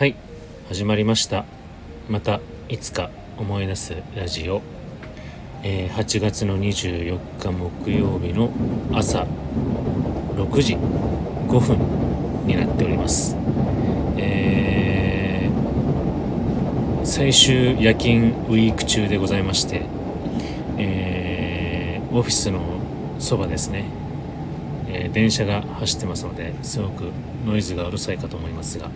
はい始まりました。またいつか思い出すラジオ、えー、8月の24日木曜日の朝6時5分になっております。えー、最終夜勤ウィーク中でございましてえー、オフィスのそばですね。え、電車が走ってますのですごくノイズがうるさいかと思いますが、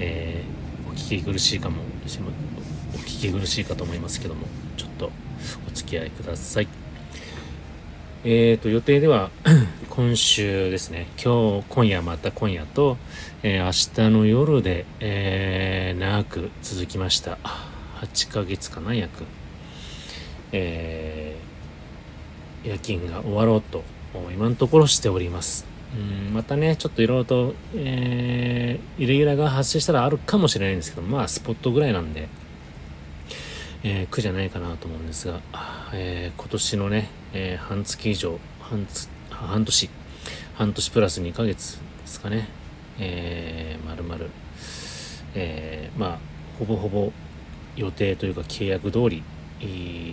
えー、お聞き苦しいかもお聞き苦しいかと思いますけどもちょっとお付き合いください。えーと予定では 今週ですね今日今夜また今夜と、えー、明日の夜で、えー、長く続きました。8ヶ月かな約。えー、夜勤が終わろうと今のところしております。うんまたね、ちょっといろいろと、えー、イレギュラーが発生したらあるかもしれないんですけど、まあ、スポットぐらいなんで、えー、苦じゃないかなと思うんですが、えー、今年のね、えー、半月以上、半半年、半年プラス2ヶ月ですかね、えー、まるまる、えー、まあ、ほぼほぼ予定というか契約通り、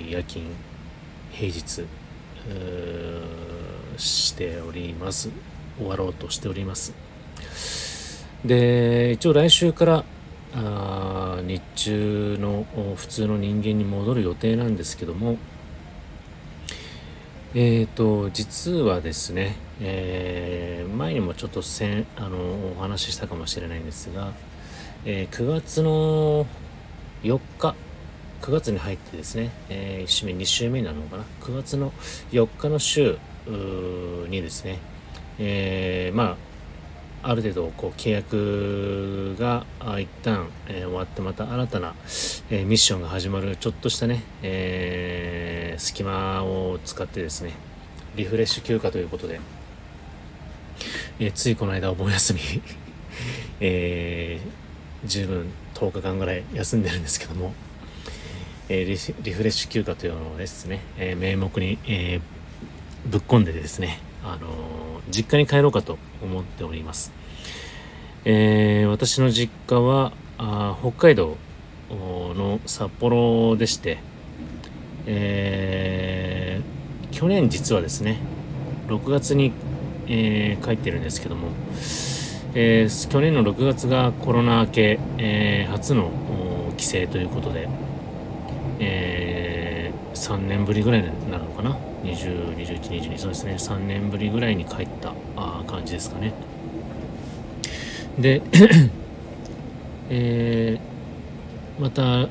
夜勤、平日、しております。終わろうとしております。で一応来週からあ日中の普通の人間に戻る予定なんですけどもえーと実はですね、えー、前にもちょっとせんあのお話ししたかもしれないんですが、えー、9月の4日9月に入ってですね、えー、1週目2週目なのかな？9月の4日の週にですね、えー、まあある程度こう契約が一旦、えー、終わってまた新たな、えー、ミッションが始まるちょっとしたね、えー、隙間を使ってですねリフレッシュ休暇ということで、えついこの間お盆休み え十分10日間ぐらい休んでるんですけども、えリフレッシュ休暇というのをですね、え名目に、えーぶっ込んでですね、あの実家に帰ろうかと思っております。えー、私の実家はあ北海道の札幌でして、えー、去年実はですね6月に、えー、帰ってるんですけども、えー、去年の6月がコロナ明け、えー、初の帰省ということで、えー、3年ぶりぐらいになるのかな？202122そうですね。3年ぶりぐらいに帰ったあ感じですかね。で えー、また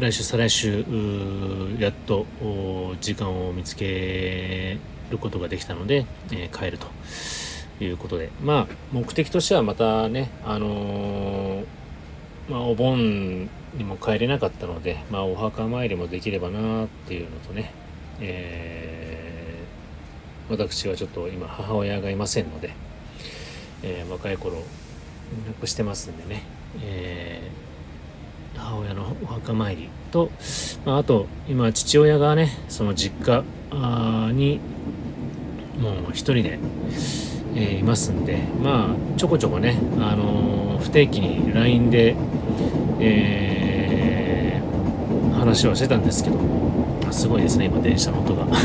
来週再来週やっと時間を見つけることができたので、えー、帰るということで。まあ目的としてはまたねあのー、まあ、お盆にも帰れなかったので、まあ、お墓参りもできればなっていうのとねえー、私はちょっと今母親がいませんので、えー、若い頃亡くしてますんでね、えー、母親のお墓参りと、まあ、あと今父親がねその実家にもう一人で、えー、いますんでまあちょこちょこね、あのー、不定期に LINE で、えー、話はしてたんですけどすごいですね今電車の音が。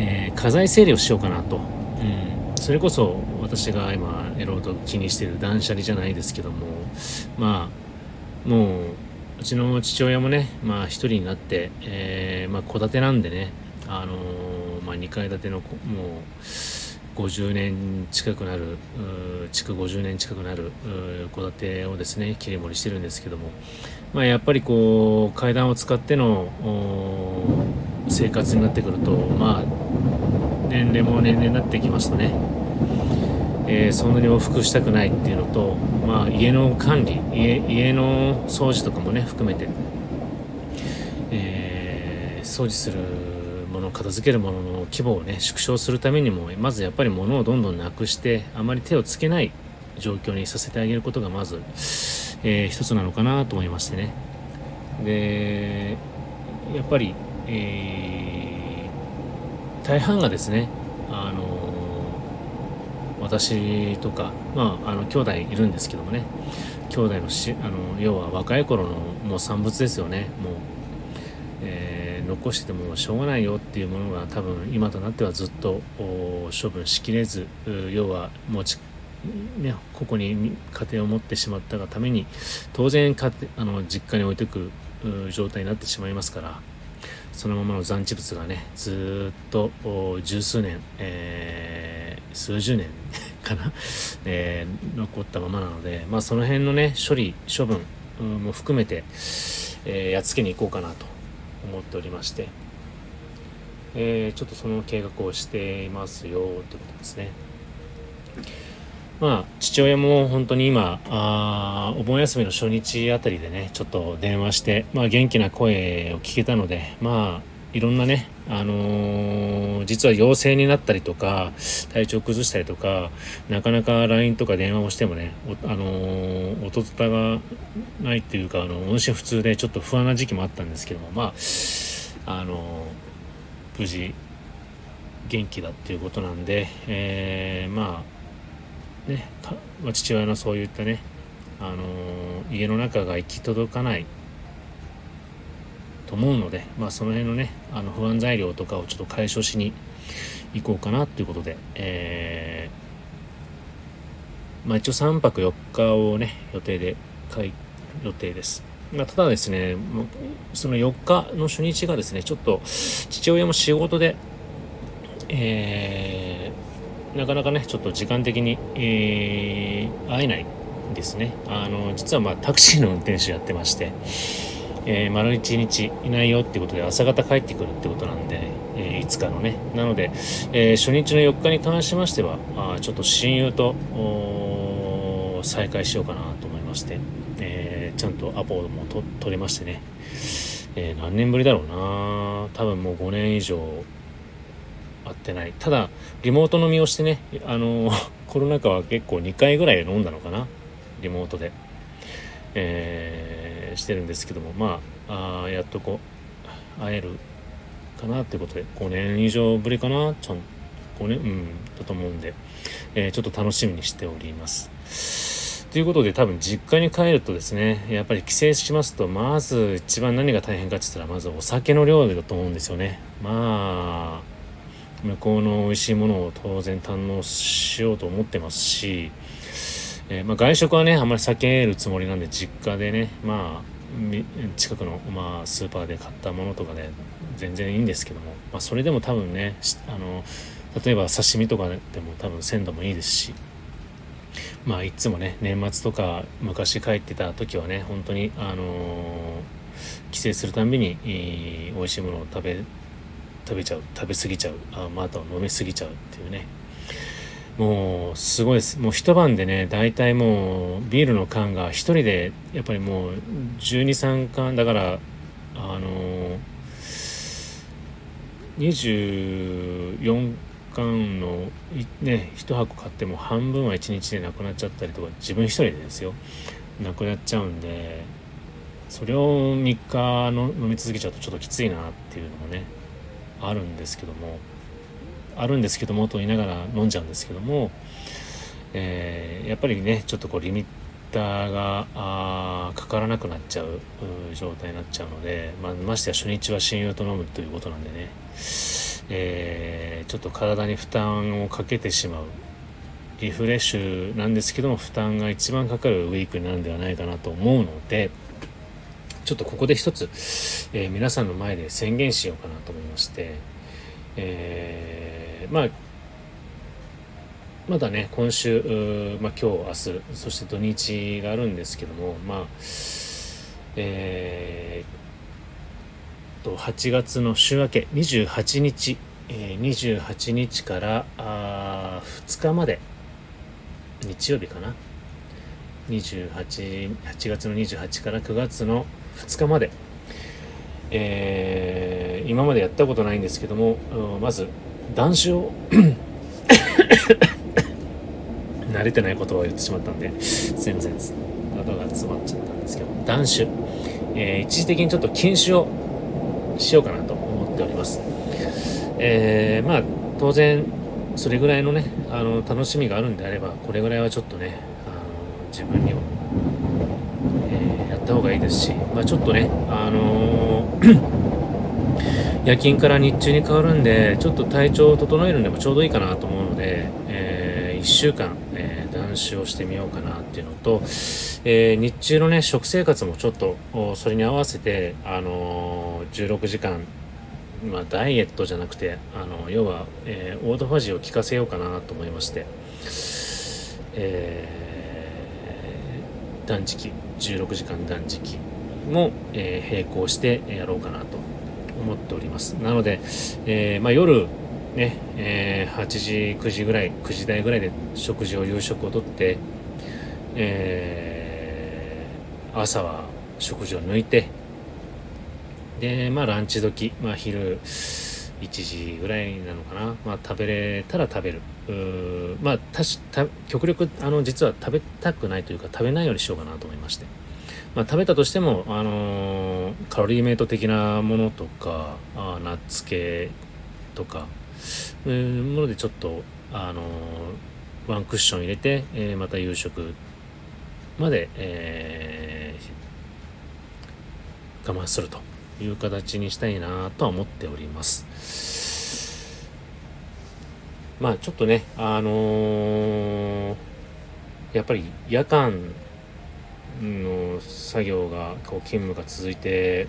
えー、家財整理をしようかなと、うん、それこそ私が今やろうと気にしてる断捨離じゃないですけどもまあもううちの父親もねまあ一人になって、えー、まあ戸、建てなんでねあのー、まあ、2階建てのもう50年近くなる築50年近くなる戸建てをですね切り盛りしてるんですけども、まあ、やっぱりこう階段を使っての生活になってくるとまあ年齢も年齢になってきますとね、えー、そんなに往復したくないっていうのと、まあ、家の管理家家の掃除とかもね含めて、えー、掃除する片付けるものの規模をね縮小するためにもまずやっぱり物をどんどんなくしてあまり手をつけない状況にさせてあげることがまず、えー、一つなのかなと思いましてね。でやっぱり、えー、大半がですねあの私とかまああの兄弟いるんですけどもね。兄弟のしあの要は若い頃のもう産物ですよね。もう、えー、残しててもしょうがないよっていうものが多分今となってはずっと処分しきれず要は持ちね、ここに家庭を持ってしまったがために当然家あの実家に置いておく状態になってしまいますからそのままの残地物がねずっと十数年、えー、数十年かな、えー、残ったままなので、まあ、その辺のね処理処分も含めて、えー、やっつけに行こうかなと。思っておりまして、えー、ちょっとその計画をしていますよということですね。まあ、父親も本当に今あお盆休みの初日あたりでねちょっと電話して、まあ、元気な声を聞けたのでまあいろんなね、あのー、実は陽性になったりとか体調崩したりとかなかなか LINE とか電話をしてもねあのー、音沙汰がないっていうかあの音信不通でちょっと不安な時期もあったんですけどもまああのー、無事元気だっていうことなんで、えー、まあね、父親のそういったね、あの、家の中が行き届かないと思うので、まあ、その辺のねあの不安材料とかをちょっと解消しに行こうかなということで、えー、まあ、一応3泊4日をね予定で買い予定です。まあ、ただですねその4日の初日がですねちょっと父親も仕事で、えーなかなかねちょっと時間的に、えー、会えないですねあの実はまあタクシーの運転手やってまして、えー、丸1日いないよってことで朝方帰ってくるってことなんで、えー、5日のね。なので、えー、初日の4日に関しましてはあちょっと親友と再会しようかなと思いまして、え、ちゃんとアポも取れましてね、え、何年ぶりだろうな。多分もう5年以上会ってない。ただリモート飲みをしてねあのコロナ禍は結構2回ぐらい飲んだのかな。リモートで、えー、してるんですけどもまああやっとこう会えるかなってことで5年以上ぶりかなちゃん5年うんだと思うんで、えー、ちょっと楽しみにしております。ということで多分実家に帰るとですねやっぱり帰省しますとまず一番何が大変かって言ったらまずお酒の量だと思うんですよね。まあ向こうの美味しいものを当然堪能しようと思ってますし、えー、まあ、外食はねあんまり避けるつもりなんで実家でねまあ近くの、まあ、スーパーで買ったものとかで全然いいんですけども、まあ、それでも多分ねあの例えば刺身とかでも多分鮮度もいいですしまあいつもね年末とか昔帰ってた時はね本当にあのー、帰省するたびに、えー、美味しいものを食べ食べちゃう食べ過ぎちゃうあまた飲み過ぎちゃうっていうね。もうすごいです。もう一晩でね大体もうビールの缶が一人でやっぱりもう123缶だからあの24缶のね1箱買っても半分は1日でなくなっちゃったりとか自分一人でですよ。なくなっちゃうんでそれを3日の飲み続けちゃうとちょっときついなっていうのもねあるんですけども。あるんですけどもと言いながら飲んじゃうんですけども、えー、やっぱりねちょっとこうリミッターがあかからなくなっちゃう状態になっちゃうので、まあ、ましてや初日は親友と飲むということなんでね、えー、ちょっと体に負担をかけてしまうリフレッシュなんですけども負担が一番かかるウィークになるんではないかなと思うので、ちょっとここで一つ、えー、皆さんの前で宣言しようかなと思いまして、えー、まあまだね今週、まあ、今日明日そして土日があるんですけどもまあえー、と8月の週明け28日、えー、28日からあ2日まで日曜日かな？28 8月の28から9月の2日まで、えー、今までやったことないんですけども、まず断酒を 慣れてない言葉を言ってしまったんで全然喉が詰まっちゃったんですけど断酒、えー、一時的にちょっと禁酒をしようかなと思っております、えー、まあ当然それぐらいのねあの楽しみがあるんであればこれぐらいはちょっとねあの自分にも、えー、やった方がいいですし、まあ、ちょっとねあの夜勤から日中に変わるんでちょっと体調を整えるのでもちょうどいいかなと思うので、えー、1週間、えー、断酒をしてみようかなっていうのと、えー、日中のね食生活もちょっとそれに合わせて、あの16時間まあ、ダイエットじゃなくてあの要は、え、オートファジーを効かせようかなと思いまして、えー、断食16時間断食も、え、並行してやろうかなと。思っております。なので、えーまあ、夜ね、えー、8時9時ぐらい9時台ぐらいで食事を夕食をとって、えー、朝は食事を抜いてでまあランチ時、まあ、昼1時ぐらいなのかな、まあ、食べれたら食べる。まあたし極力あの実は食べたくないというか食べないようにしようかなと思いまして、まあ、食べたとしても、あのー、カロリーメイト的なものとかあナッツ系とかういうものでちょっと、あのー、ワンクッション入れて、えー、また夕食まで、えー、我慢するという形にしたいなとは思っております。まあちょっとねあの、やっぱり夜間の作業がこう勤務が続いて、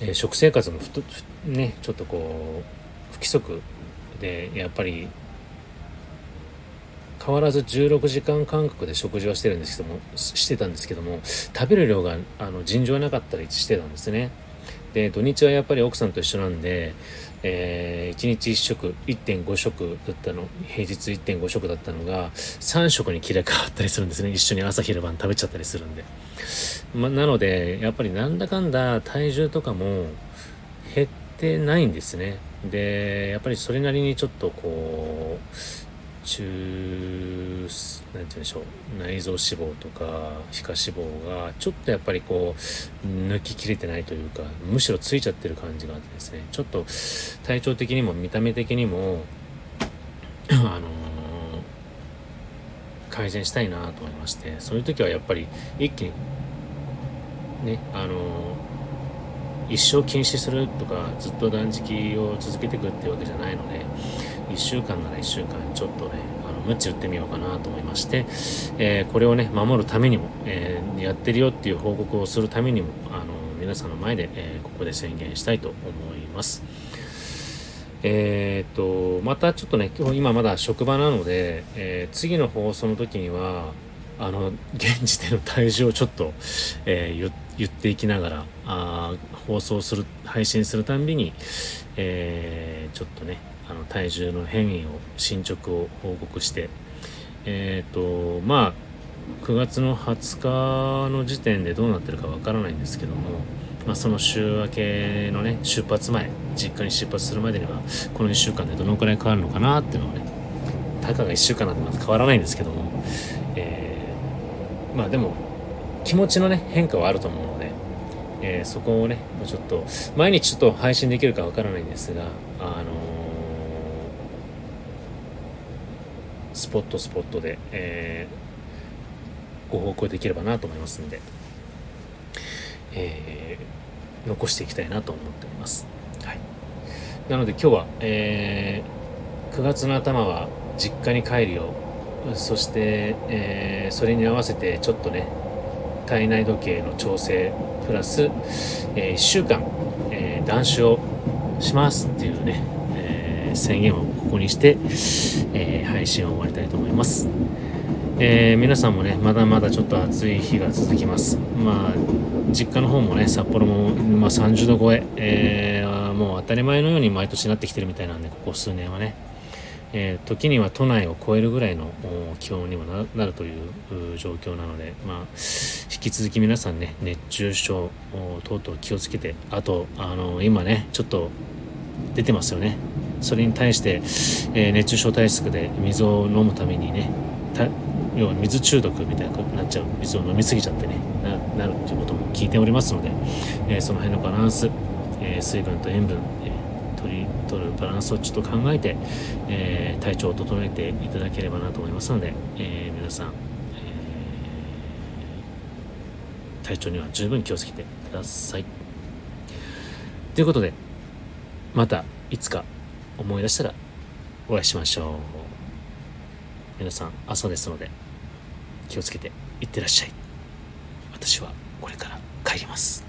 えー、食生活もふとねちょっとこう不規則でやっぱり変わらず16時間間隔で食事はしてるんですけどもしてたんですけども食べる量があの尋常なかったりしてたんですね。で土日はやっぱり奥さんと一緒なんで、えー、1日1食1.5食だったの平日1.5食だったのが3食に切れ替わったりするんですね。一緒に朝昼晩食べちゃったりするんで、ま、なのでやっぱりなんだかんだ体重とかも減ってないんですね。でやっぱりそれなりにちょっとこう中なんて言うんでしょう内臓脂肪とか皮下脂肪がちょっとやっぱりこう抜ききれてないというかむしろついちゃってる感じがあってですねちょっと体調的にも見た目的にもあのー、改善したいなと思いましてそういう時はやっぱり一気にねあのー、一生禁止するとかずっと断食を続けていくっていうわけじゃないので1週間なら1週間ちょっとねあの鞭打ってみようかなと思いまして、えー、これをね守るためにも、えー、やってるよっていう報告をするためにもあの皆さんの前で、えー、ここで宣言したいと思います。えー、とまたちょっとね今日今まだ職場なので、え次の放送の時にはあの現時点の体重をちょっと、え言っていきながらあ放送する配信するたんびに、えちょっとねあの体重の変異を進捗を報告してえっ、ー、とまあ9月の20日の時点でどうなってるかわからないんですけども、まあ、その週明けのね出発前実家に出発するまでにはこの1週間でどのくらい変わるのかなっていうのをねたかが1週間なんてまず変わらないんですけども、えー、まあでも気持ちのね変化はあると思うので、えー、そこをねちょっと毎日ちょっと配信できるかわからないんですがあのスポットスポットで、えー、ご報告できればなと思いますので、えー、残していきたいなと思っております。はい、なので今日は、えー、9月の頭は実家に帰るよそして、えー、それに合わせてちょっとね体内時計の調整プラス、えー、1週間、えー、断酒をしますっていうね、えー、宣言をここにして、えー、配信を終わりたいと思います。えー、皆さんもね、まだまだちょっと暑い日が続きます。まあ、実家の方もね、札幌も、まあ、30度超ええー、もう当たり前のように毎年なってきてるみたいなんで、ここ数年はね、えー、時には都内を超えるぐらいの気温にもなるという状況なので、まあ、引き続き皆さんね、熱中症等々気をつけて、あと、あの今ね、ちょっと出てますよね。それに対して、えー、熱中症対策で水を飲むためにね要は水中毒みたいになっちゃう水を飲みすぎちゃってねなるっていうことも聞いておりますので、えー、その辺のバランス、えー、水分と塩分、え取り取るバランスをちょっと考えて、え、体調を整えていただければなと思いますので、え、皆さん、え、体調には十分気をつけてください。ということでまたいつか思い出したらお会いしましょう。皆さん朝ですので気をつけていってらっしゃい。私はこれから帰ります。